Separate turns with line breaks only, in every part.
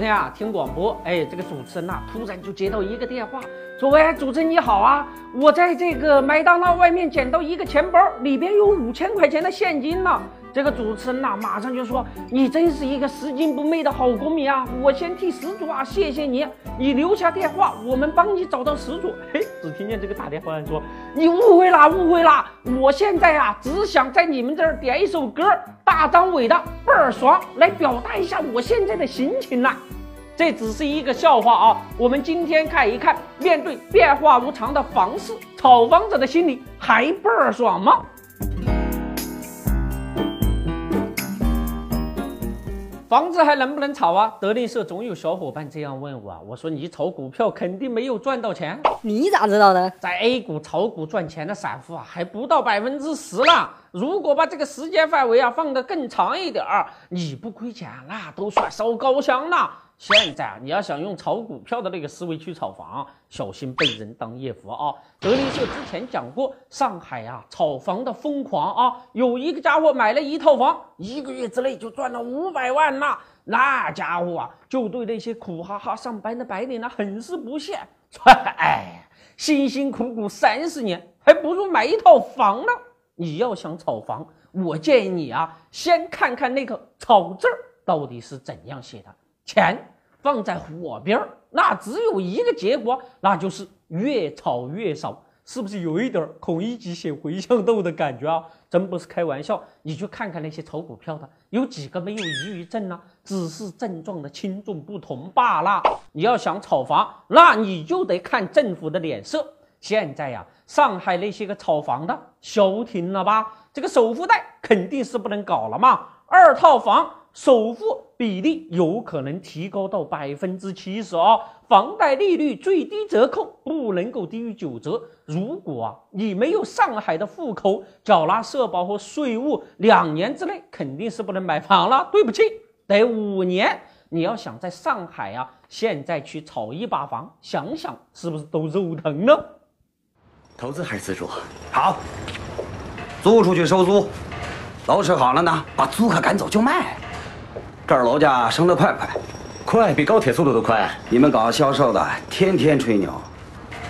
天啊，听广播，哎，这个主持人呐，突然就接到一个电话，说：“喂，主持人你好啊，我在这个麦当劳外面捡到一个钱包，里边有五千块钱的现金呢。”这个主持人呐，马上就说：“你真是一个拾金不昧的好公民啊！我先替失主啊，谢谢你。你留下电话，我们帮你找到失主。”嘿，只听见这个打电话人说：“你误会啦，误会啦！我现在啊，只想在你们这儿点一首歌，大张伟的倍儿爽，来表达一下我现在的心情呐。这只是一个笑话啊！我们今天看一看，面对变化无常的房市，炒房者的心里还倍儿爽吗？”房子还能不能炒啊？德林社总有小伙伴这样问我啊，我说你炒股票肯定没有赚到钱，
你咋知道的？
在 A 股炒股赚钱的散户啊，还不到百分之十呢。如果把这个时间范围啊放得更长一点儿，你不亏钱那都算烧高香了。现在啊，你要想用炒股票的那个思维去炒房，小心被人当夜壶啊！德林社之前讲过，上海啊炒房的疯狂啊，有一个家伙买了一套房，一个月之内就赚了五百万呐！那家伙啊，就对那些苦哈哈上班的白领呢很是不屑，说：“哎，辛辛苦苦三十年，还不如买一套房呢。你要想炒房，我建议你啊，先看看那个炒字到底是怎样写的。”钱放在火边儿，那只有一个结果，那就是越炒越少，是不是有一点孔乙己写茴香豆的感觉啊？真不是开玩笑，你去看看那些炒股票的，有几个没有抑郁症呢？只是症状的轻重不同罢了。你要想炒房，那你就得看政府的脸色。现在呀，上海那些个炒房的消停了吧？这个首付贷肯定是不能搞了嘛，二套房。首付比例有可能提高到百分之七十啊！房贷利率最低折扣不能够低于九折。如果啊你没有上海的户口，缴纳社保和税务，两年之内肯定是不能买房了。对不起，得五年。你要想在上海啊，现在去炒一把房，想想是不是都肉疼呢？
投资还是自住？好，租出去收租，楼市好了呢，把租客赶走就卖。这儿楼价升得快快，
快比高铁速度都快。
你们搞销售的天天吹牛，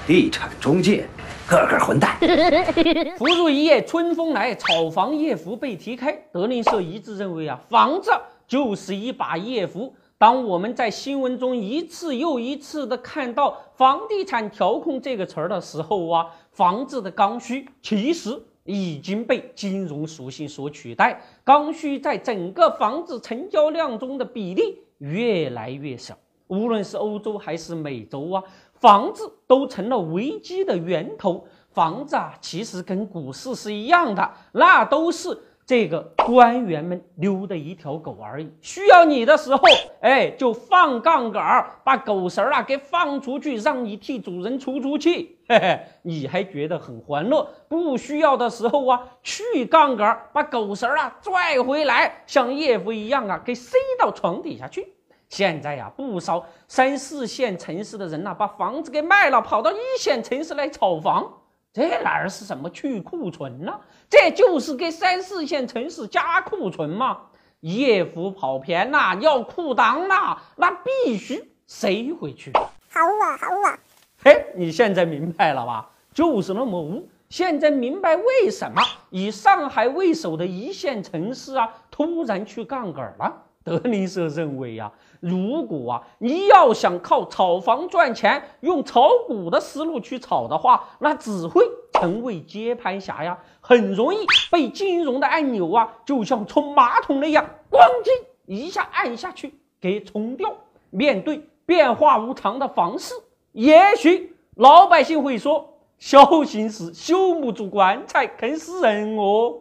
地产中介个个混蛋。
福如一夜春风来，炒房夜伏被踢开。德林社一致认为啊，房子就是一把夜伏。当我们在新闻中一次又一次的看到房地产调控这个词儿的时候啊，房子的刚需其实。已经被金融属性所取代，刚需在整个房子成交量中的比例越来越少。无论是欧洲还是美洲啊，房子都成了危机的源头。房子啊，其实跟股市是一样的，那都是。这个官员们溜的一条狗而已，需要你的时候，哎，就放杠杆儿，把狗绳儿啊给放出去，让你替主人出出气，嘿嘿，你还觉得很欢乐。不需要的时候啊，去杠杆儿，把狗绳儿啊拽回来，像叶夫一样啊给塞到床底下去。现在呀，不少三四线城市的人呐，把房子给卖了，跑到一线城市来炒房。这哪儿是什么去库存呢？这就是给三四线城市加库存嘛！夜伏跑偏了，要库档了，那必须塞回去。
好啊，好啊！
嘿，你现在明白了吧？就是那么污。现在明白为什么以上海为首的一线城市啊，突然去杠杆了？德林社认为呀，如果啊你要想靠炒房赚钱，用炒股的思路去炒的话，那只会成为接盘侠呀，很容易被金融的按钮啊，就像冲马桶那样，咣叽一下按下去给冲掉。面对变化无常的房市，也许老百姓会说：“小心是修不住棺材坑死人哦。”